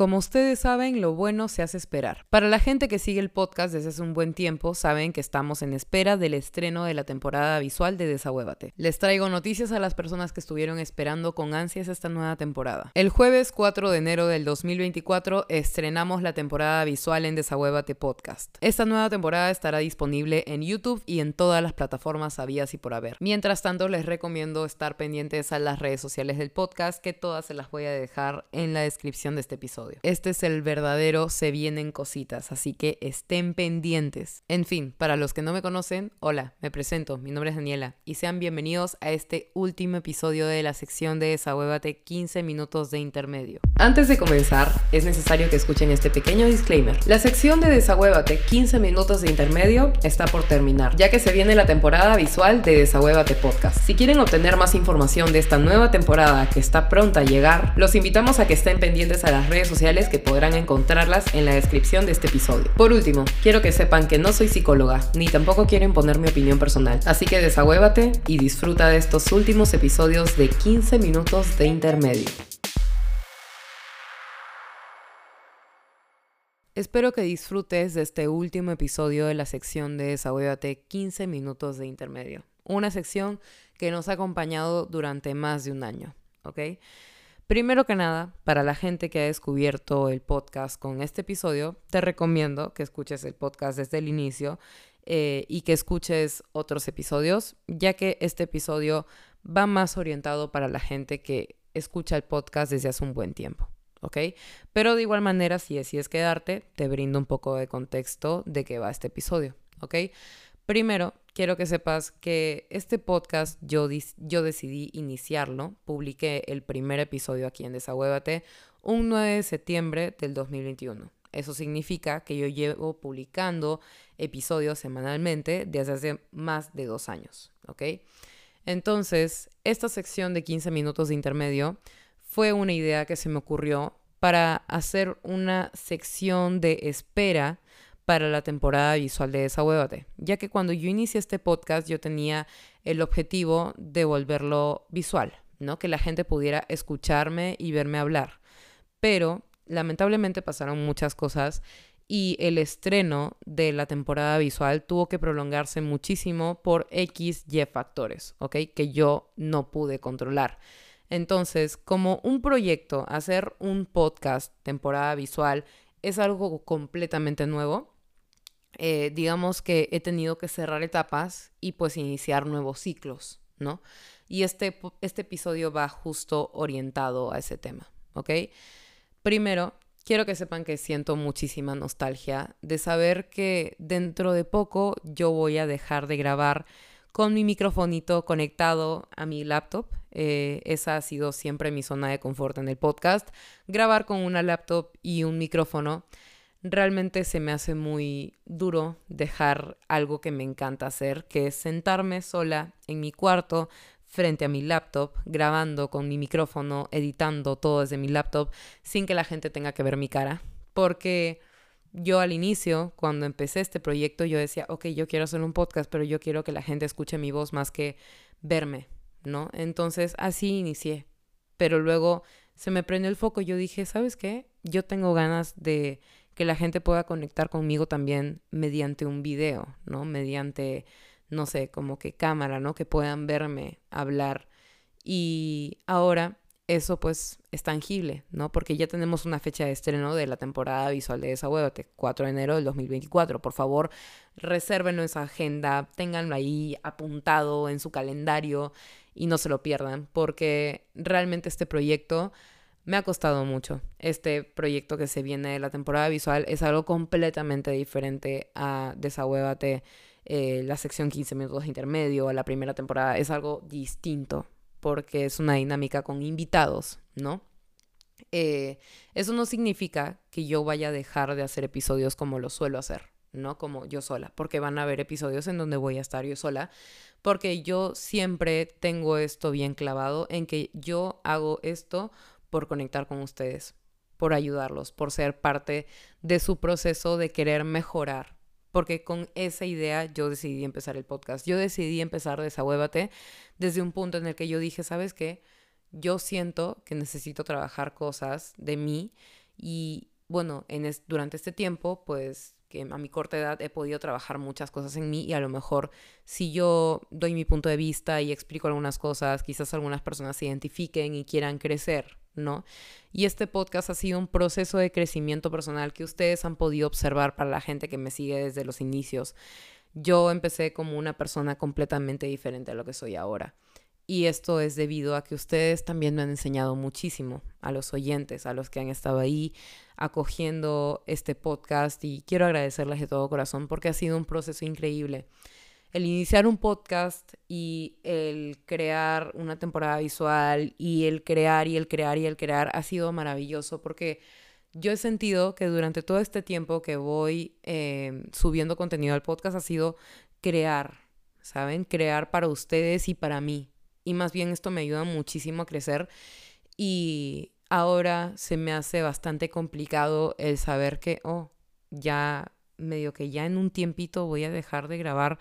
Como ustedes saben, lo bueno se hace esperar. Para la gente que sigue el podcast desde hace un buen tiempo, saben que estamos en espera del estreno de la temporada visual de Desahuévate. Les traigo noticias a las personas que estuvieron esperando con ansias esta nueva temporada. El jueves 4 de enero del 2024 estrenamos la temporada visual en Desahuévate Podcast. Esta nueva temporada estará disponible en YouTube y en todas las plataformas habidas y por haber. Mientras tanto, les recomiendo estar pendientes a las redes sociales del podcast, que todas se las voy a dejar en la descripción de este episodio. Este es el verdadero Se vienen cositas, así que estén pendientes. En fin, para los que no me conocen, hola, me presento, mi nombre es Daniela y sean bienvenidos a este último episodio de la sección de Desahuévate 15 minutos de intermedio. Antes de comenzar, es necesario que escuchen este pequeño disclaimer. La sección de Desahuévate 15 minutos de intermedio está por terminar, ya que se viene la temporada visual de Desahuévate Podcast. Si quieren obtener más información de esta nueva temporada que está pronta a llegar, los invitamos a que estén pendientes a las redes sociales que podrán encontrarlas en la descripción de este episodio. Por último, quiero que sepan que no soy psicóloga, ni tampoco quiero imponer mi opinión personal, así que desahuévate y disfruta de estos últimos episodios de 15 minutos de intermedio. Espero que disfrutes de este último episodio de la sección de Desahuévate 15 minutos de intermedio. Una sección que nos ha acompañado durante más de un año, ¿ok? Primero que nada, para la gente que ha descubierto el podcast con este episodio, te recomiendo que escuches el podcast desde el inicio eh, y que escuches otros episodios, ya que este episodio va más orientado para la gente que escucha el podcast desde hace un buen tiempo. ¿ok? Pero de igual manera, si decides quedarte, te brindo un poco de contexto de qué va este episodio, ¿ok? Primero, quiero que sepas que este podcast yo, yo decidí iniciarlo, publiqué el primer episodio aquí en Desahuévate un 9 de septiembre del 2021. Eso significa que yo llevo publicando episodios semanalmente desde hace más de dos años, ¿ok? Entonces, esta sección de 15 minutos de intermedio fue una idea que se me ocurrió para hacer una sección de espera para la temporada visual de Desahuévate, ya que cuando yo inicié este podcast yo tenía el objetivo de volverlo visual, ¿no? Que la gente pudiera escucharme y verme hablar. Pero lamentablemente pasaron muchas cosas y el estreno de la temporada visual tuvo que prolongarse muchísimo por X, Y factores, ¿ok? Que yo no pude controlar. Entonces, como un proyecto, hacer un podcast temporada visual es algo completamente nuevo, eh, digamos que he tenido que cerrar etapas y pues iniciar nuevos ciclos, ¿no? Y este, este episodio va justo orientado a ese tema, ¿ok? Primero, quiero que sepan que siento muchísima nostalgia de saber que dentro de poco yo voy a dejar de grabar con mi microfonito conectado a mi laptop. Eh, esa ha sido siempre mi zona de confort en el podcast. Grabar con una laptop y un micrófono realmente se me hace muy duro dejar algo que me encanta hacer, que es sentarme sola en mi cuarto frente a mi laptop, grabando con mi micrófono, editando todo desde mi laptop, sin que la gente tenga que ver mi cara. Porque yo al inicio, cuando empecé este proyecto, yo decía, ok, yo quiero hacer un podcast, pero yo quiero que la gente escuche mi voz más que verme, ¿no? Entonces así inicié. Pero luego se me prendió el foco yo dije, ¿sabes qué? Yo tengo ganas de que la gente pueda conectar conmigo también mediante un video, ¿no? Mediante, no sé, como que cámara, ¿no? Que puedan verme hablar. Y ahora eso pues es tangible, ¿no? Porque ya tenemos una fecha de estreno de la temporada visual de Desahuévate, 4 de enero del 2024. Por favor, resérvenlo en su agenda, ténganlo ahí apuntado en su calendario y no se lo pierdan, porque realmente este proyecto me ha costado mucho. Este proyecto que se viene de la temporada visual es algo completamente diferente a Desahuévate, eh, la sección 15 minutos de intermedio, la primera temporada. Es algo distinto porque es una dinámica con invitados, ¿no? Eh, eso no significa que yo vaya a dejar de hacer episodios como lo suelo hacer, ¿no? Como yo sola, porque van a haber episodios en donde voy a estar yo sola, porque yo siempre tengo esto bien clavado en que yo hago esto por conectar con ustedes, por ayudarlos, por ser parte de su proceso de querer mejorar. Porque con esa idea yo decidí empezar el podcast. Yo decidí empezar Desahuévate desde un punto en el que yo dije, ¿sabes qué? Yo siento que necesito trabajar cosas de mí Y bueno, en durante este tiempo, pues que a mi corta edad he podido trabajar muchas cosas en mí y a lo mejor si yo doy mi punto de vista y explico algunas cosas, quizás algunas personas se identifiquen y quieran crecer, ¿no? Y este podcast ha sido un proceso de crecimiento personal que ustedes han podido observar para la gente que me sigue desde los inicios. Yo empecé como una persona completamente diferente a lo que soy ahora. Y esto es debido a que ustedes también me han enseñado muchísimo a los oyentes, a los que han estado ahí acogiendo este podcast y quiero agradecerles de todo corazón porque ha sido un proceso increíble. El iniciar un podcast y el crear una temporada visual y el crear y el crear y el crear ha sido maravilloso porque yo he sentido que durante todo este tiempo que voy eh, subiendo contenido al podcast ha sido crear, ¿saben? Crear para ustedes y para mí y más bien esto me ayuda muchísimo a crecer y ahora se me hace bastante complicado el saber que, oh, ya medio que ya en un tiempito voy a dejar de grabar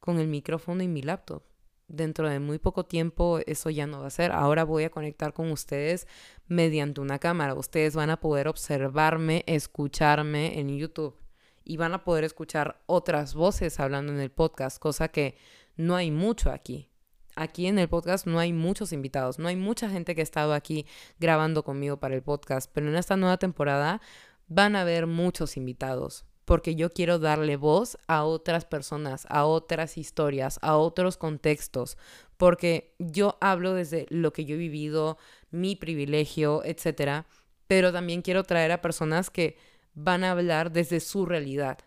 con el micrófono y mi laptop. Dentro de muy poco tiempo eso ya no va a ser. Ahora voy a conectar con ustedes mediante una cámara. Ustedes van a poder observarme, escucharme en YouTube y van a poder escuchar otras voces hablando en el podcast, cosa que no hay mucho aquí aquí en el podcast no hay muchos invitados, no hay mucha gente que ha estado aquí grabando conmigo para el podcast, pero en esta nueva temporada van a haber muchos invitados porque yo quiero darle voz a otras personas, a otras historias, a otros contextos, porque yo hablo desde lo que yo he vivido, mi privilegio, etcétera, pero también quiero traer a personas que van a hablar desde su realidad.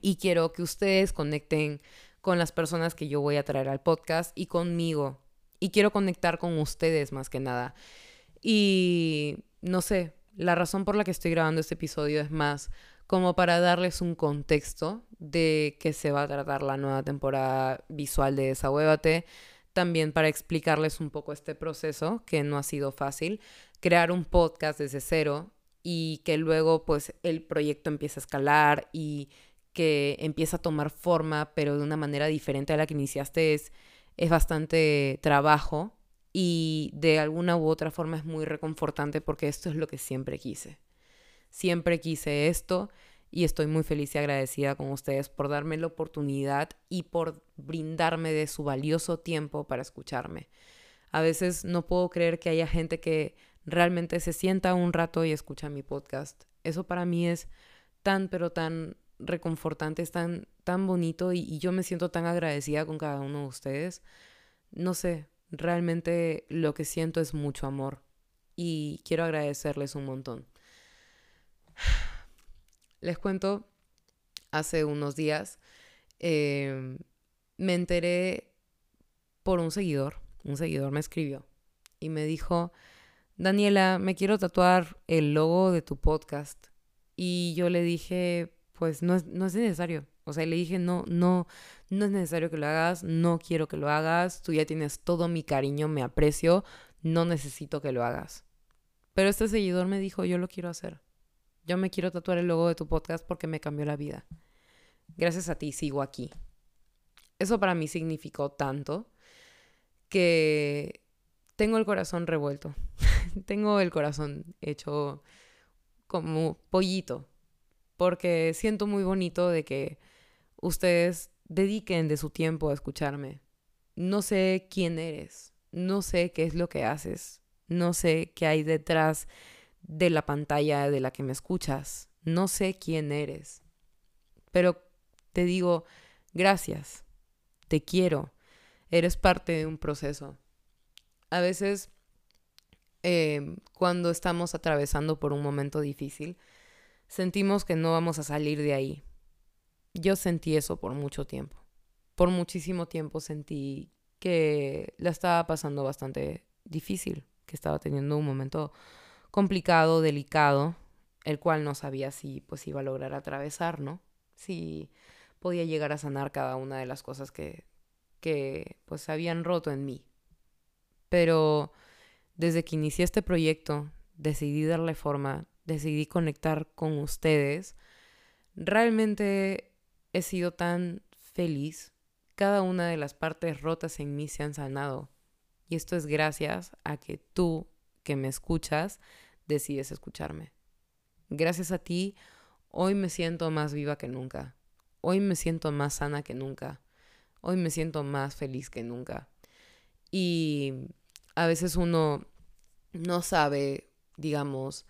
Y quiero que ustedes conecten con las personas que yo voy a traer al podcast y conmigo. Y quiero conectar con ustedes más que nada. Y no sé, la razón por la que estoy grabando este episodio es más como para darles un contexto de qué se va a tratar la nueva temporada visual de Desahuévate. También para explicarles un poco este proceso, que no ha sido fácil. Crear un podcast desde cero y que luego pues el proyecto empiece a escalar y que empieza a tomar forma, pero de una manera diferente a la que iniciaste, es, es bastante trabajo y de alguna u otra forma es muy reconfortante porque esto es lo que siempre quise. Siempre quise esto y estoy muy feliz y agradecida con ustedes por darme la oportunidad y por brindarme de su valioso tiempo para escucharme. A veces no puedo creer que haya gente que realmente se sienta un rato y escucha mi podcast. Eso para mí es tan, pero tan reconfortante, es tan, tan bonito y, yo me siento tan agradecida con cada uno de ustedes. No sé, realmente lo que siento es mucho amor y quiero agradecerles un montón. Les cuento, hace unos días em, me enteré por un seguidor, un seguidor me escribió y me dijo, Daniela, me quiero tatuar el logo de tu podcast. Y yo le dije, pues no es, no es necesario. O sea, le dije, no, no, no es necesario que lo hagas, no quiero que lo hagas, tú ya tienes todo mi cariño, me aprecio, no necesito que lo hagas. Pero este seguidor me dijo, yo lo quiero hacer. Yo me quiero tatuar el logo de tu podcast porque me cambió la vida. Gracias a ti sigo aquí. Eso para mí significó tanto que tengo el corazón revuelto. tengo el corazón hecho como pollito porque siento muy bonito de que ustedes dediquen de su tiempo a escucharme. No sé quién eres, no sé qué es lo que haces, no sé qué hay detrás de la pantalla de la que me escuchas, no sé quién eres, pero te digo gracias, te quiero, eres parte de un proceso. A veces, eh, cuando estamos atravesando por un momento difícil, sentimos que no vamos a salir de ahí. Yo sentí eso por mucho tiempo. Por muchísimo tiempo sentí que la estaba pasando bastante difícil, que estaba teniendo un momento complicado, delicado, el cual no sabía si pues iba a lograr atravesar, ¿no? Si podía llegar a sanar cada una de las cosas que, que pues habían roto en mí. Pero desde que inicié este proyecto, decidí darle forma, decidí conectar con ustedes, realmente he sido tan feliz. Cada una de las partes rotas en mí se han sanado. Y esto es gracias a que tú, que me escuchas, decides escucharme. Gracias a ti, hoy me siento más viva que nunca. Hoy me siento más sana que nunca. Hoy me siento más feliz que nunca. Y a veces uno no sabe, digamos,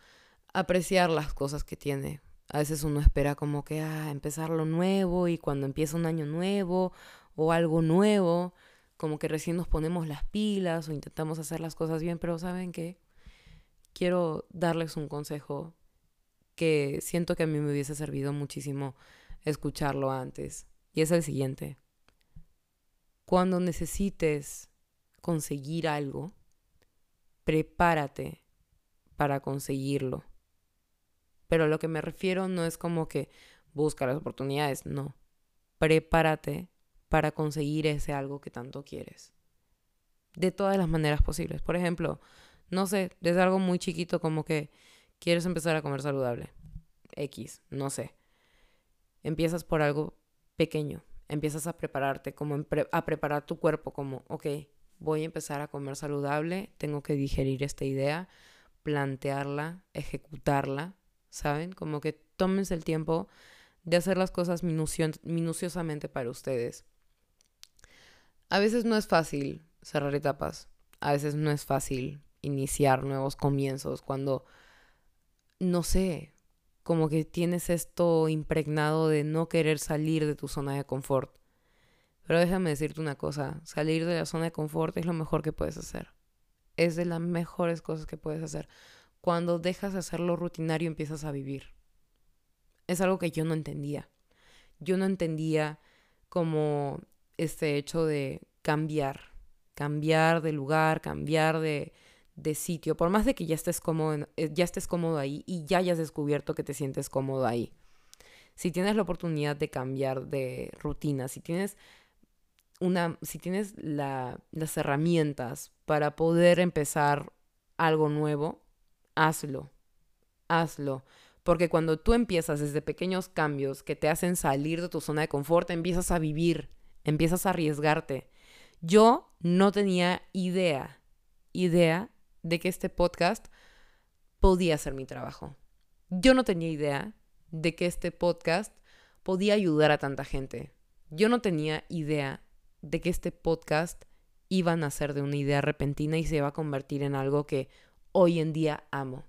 apreciar las cosas que tiene. A veces uno espera como que ah, empezar lo nuevo y cuando empieza un año nuevo o algo nuevo, como que recién nos ponemos las pilas o intentamos hacer las cosas bien, pero ¿saben qué? Quiero darles un consejo que siento que a mí me hubiese servido muchísimo escucharlo antes. Y es el siguiente. Cuando necesites conseguir algo, prepárate para conseguirlo. Pero a lo que me refiero no es como que busca las oportunidades, no. Prepárate para conseguir ese algo que tanto quieres. De todas las maneras posibles. Por ejemplo, no sé, desde algo muy chiquito como que quieres empezar a comer saludable. X, no sé. Empiezas por algo pequeño. Empiezas a prepararte, como a preparar tu cuerpo como, ok, voy a empezar a comer saludable, tengo que digerir esta idea, plantearla, ejecutarla, ¿saben? Como que tómense el tiempo de hacer las cosas minuciosamente para ustedes. A veces no es fácil cerrar etapas, a veces no es fácil iniciar nuevos comienzos cuando, no sé, como que tienes esto impregnado de no querer salir de tu zona de confort. Pero déjame decirte una cosa, salir de la zona de confort es lo mejor que puedes hacer. Es de las mejores cosas que puedes hacer. Cuando dejas de hacerlo rutinario empiezas a vivir. Es algo que yo no entendía. Yo no entendía como este hecho de cambiar, cambiar de lugar, cambiar de, de sitio, por más de que ya estés cómodo, eh, ya estés cómodo ahí y ya hayas descubierto que te sientes cómodo ahí. Si tienes la oportunidad de cambiar de rutina, si tienes una, si tienes la, las herramientas para poder empezar algo nuevo, hazlo, hazlo. Porque cuando tú empiezas desde pequeños cambios que te hacen salir de tu zona de confort, empiezas a vivir, empiezas a arriesgarte. Yo no tenía idea, idea de que este podcast podía ser mi trabajo. Yo no tenía idea de que este podcast podía ayudar a tanta gente. Yo no tenía idea de que este podcast iba a nacer de una idea repentina y se iba a convertir en algo que hoy en día amo.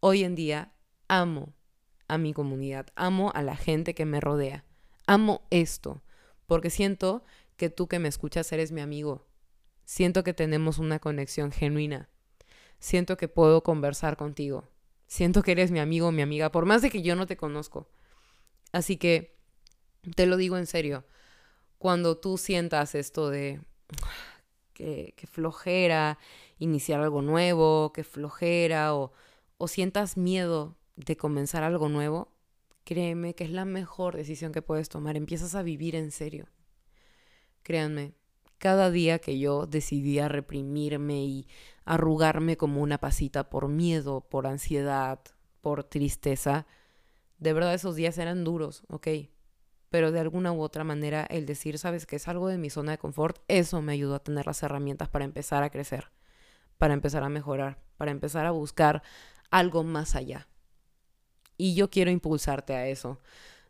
Hoy en día amo a mi comunidad, amo a la gente que me rodea, amo esto, porque siento que tú que me escuchas eres mi amigo, siento que tenemos una conexión genuina, siento que puedo conversar contigo, siento que eres mi amigo mi amiga, por más de que yo no te conozco. Así que te lo digo en serio, cuando tú sientas esto de que, flojera iniciar algo nuevo, que flojera o, o sientas miedo de comenzar algo nuevo, créeme que es la mejor decisión que puedes tomar. Empiezas a vivir en serio. Créanme, cada día que yo decidía reprimirme y arrugarme como una pasita por miedo, por ansiedad, por tristeza, de verdad esos días eran duros, ¿ok? Pero de alguna u otra manera el decir, sabes que es algo de mi zona de confort, eso me ayudó a tener las herramientas para empezar a crecer, para empezar a mejorar, para empezar a buscar algo más allá. Y yo quiero impulsarte a eso.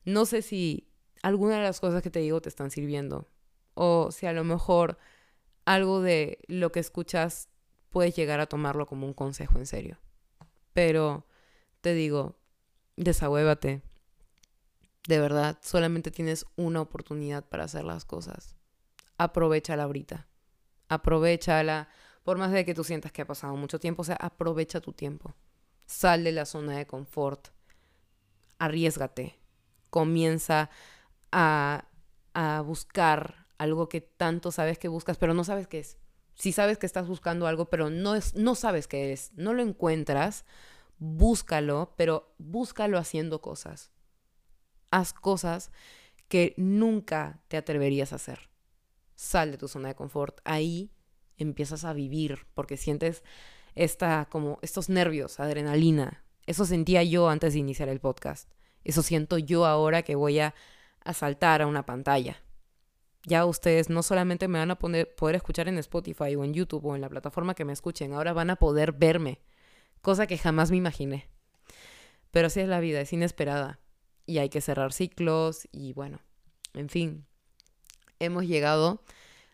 No sé si alguna de las cosas que te digo te están sirviendo, o si a lo mejor algo de lo que escuchas puedes llegar a tomarlo como un consejo en serio. Pero te digo, desahuévate. De verdad, solamente tienes una oportunidad para hacer las cosas. Aprovechala ahorita. Aprovechala. Por más de que tú sientas que ha pasado mucho tiempo, o sea, aprovecha tu tiempo. Sal de la zona de confort. Arriesgate. Comienza a, a buscar algo que tanto sabes que buscas, pero no sabes qué es. Si sabes que estás buscando algo, pero no, es, no sabes qué es, no lo encuentras, búscalo, pero búscalo haciendo cosas. Haz cosas que nunca te atreverías a hacer. Sal de tu zona de confort. Ahí empiezas a vivir porque sientes esta, como estos nervios, adrenalina. Eso sentía yo antes de iniciar el podcast. Eso siento yo ahora que voy a, a saltar a una pantalla ya ustedes no solamente me van a poder escuchar en Spotify o en YouTube o en la plataforma que me escuchen, ahora van a poder verme, cosa que jamás me imaginé. Pero así es la vida, es inesperada. Y hay que cerrar ciclos y bueno, en fin, hemos llegado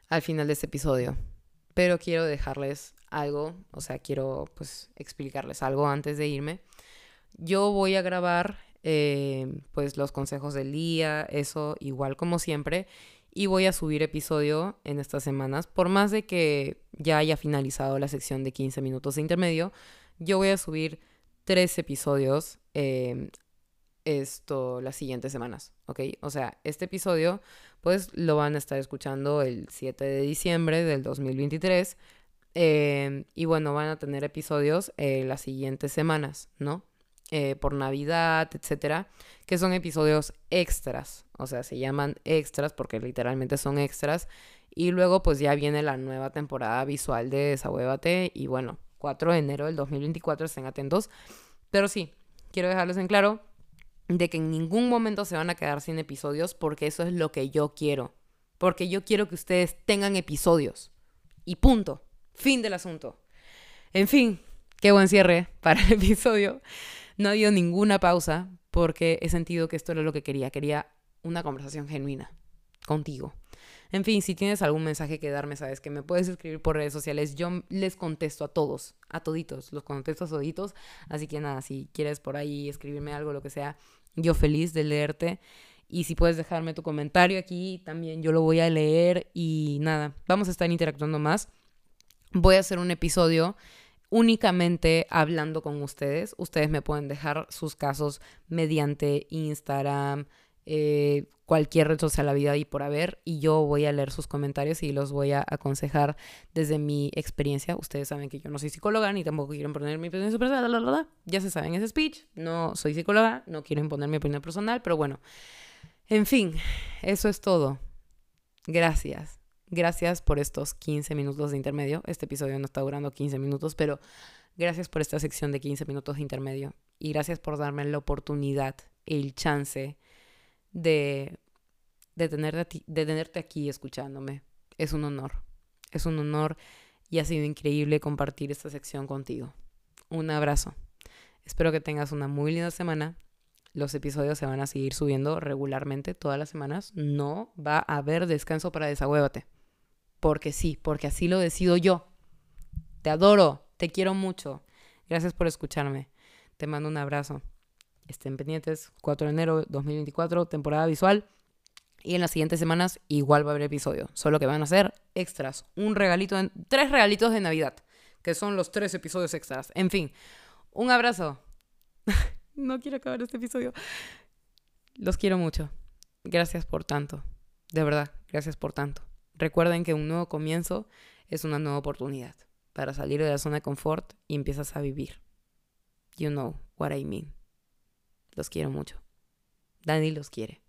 al final de este episodio. Pero quiero dejarles algo, o sea, quiero pues explicarles algo antes de irme. Yo voy a grabar eh, pues los consejos del día, eso igual como siempre. Y voy a subir episodio en estas semanas. Por más de que ya haya finalizado la sección de 15 minutos de intermedio, yo voy a subir tres episodios eh, esto las siguientes semanas, ¿ok? O sea, este episodio pues lo van a estar escuchando el 7 de diciembre del 2023 eh, y bueno, van a tener episodios eh, las siguientes semanas, ¿no? Eh, por Navidad, etcétera, que son episodios extras, o sea, se llaman extras porque literalmente son extras. Y luego, pues ya viene la nueva temporada visual de Desahuévate. Y bueno, 4 de enero del 2024, estén atentos. Pero sí, quiero dejarles en claro de que en ningún momento se van a quedar sin episodios porque eso es lo que yo quiero. Porque yo quiero que ustedes tengan episodios. Y punto. Fin del asunto. En fin, qué buen cierre para el episodio. No ha habido ninguna pausa porque he sentido que esto era lo que quería. Quería una conversación genuina contigo. En fin, si tienes algún mensaje que darme, sabes que me puedes escribir por redes sociales. Yo les contesto a todos, a toditos, los contesto a toditos. Así que nada, si quieres por ahí escribirme algo, lo que sea, yo feliz de leerte. Y si puedes dejarme tu comentario aquí, también yo lo voy a leer. Y nada, vamos a estar interactuando más. Voy a hacer un episodio únicamente hablando con ustedes. Ustedes me pueden dejar sus casos mediante Instagram, eh, cualquier red social la vida y por haber y yo voy a leer sus comentarios y los voy a aconsejar desde mi experiencia. Ustedes saben que yo no soy psicóloga ni tampoco quiero poner mi opinión personal, ya se saben ese speech, no soy psicóloga, no quiero imponer mi opinión personal, pero bueno, en fin, eso es todo. Gracias. Gracias por estos 15 minutos de intermedio. Este episodio no está durando 15 minutos, pero gracias por esta sección de 15 minutos de intermedio. Y gracias por darme la oportunidad, el chance de, de, tenerte, de tenerte aquí escuchándome. Es un honor. Es un honor y ha sido increíble compartir esta sección contigo. Un abrazo. Espero que tengas una muy linda semana. Los episodios se van a seguir subiendo regularmente todas las semanas. No va a haber descanso para desahuévate. Porque sí, porque así lo decido yo. Te adoro, te quiero mucho. Gracias por escucharme. Te mando un abrazo. Estén pendientes, 4 de enero 2024, temporada visual. Y en las siguientes semanas igual va a haber episodio. Solo que van a ser extras. Un regalito, en, tres regalitos de Navidad. Que son los tres episodios extras. En fin, un abrazo. no quiero acabar este episodio. Los quiero mucho. Gracias por tanto. De verdad, gracias por tanto. Recuerden que un nuevo comienzo es una nueva oportunidad para salir de la zona de confort y empiezas a vivir. You know what I mean. Los quiero mucho. Dani los quiere.